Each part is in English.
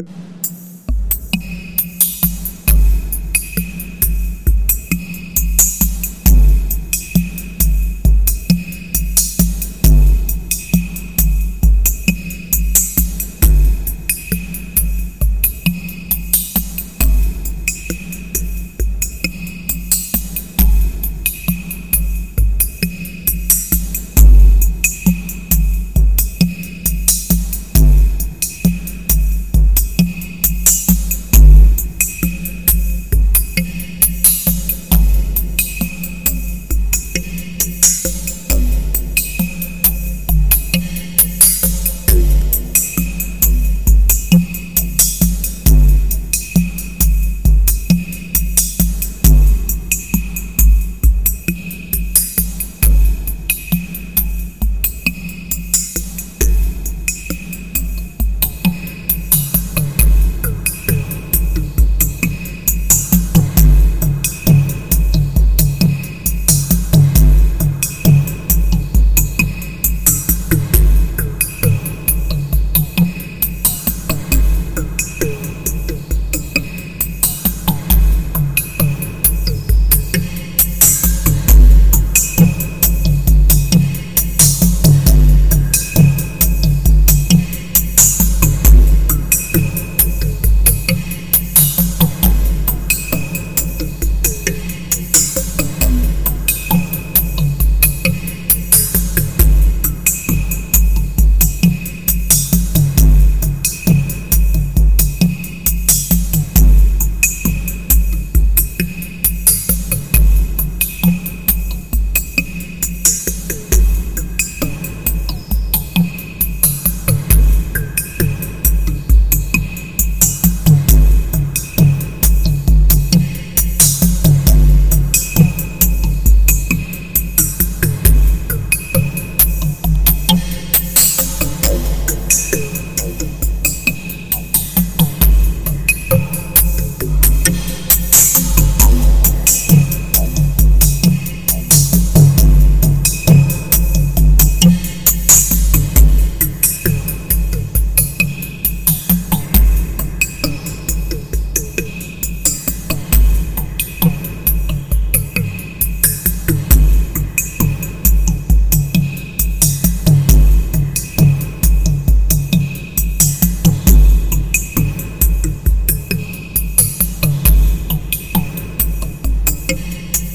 you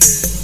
Yeah.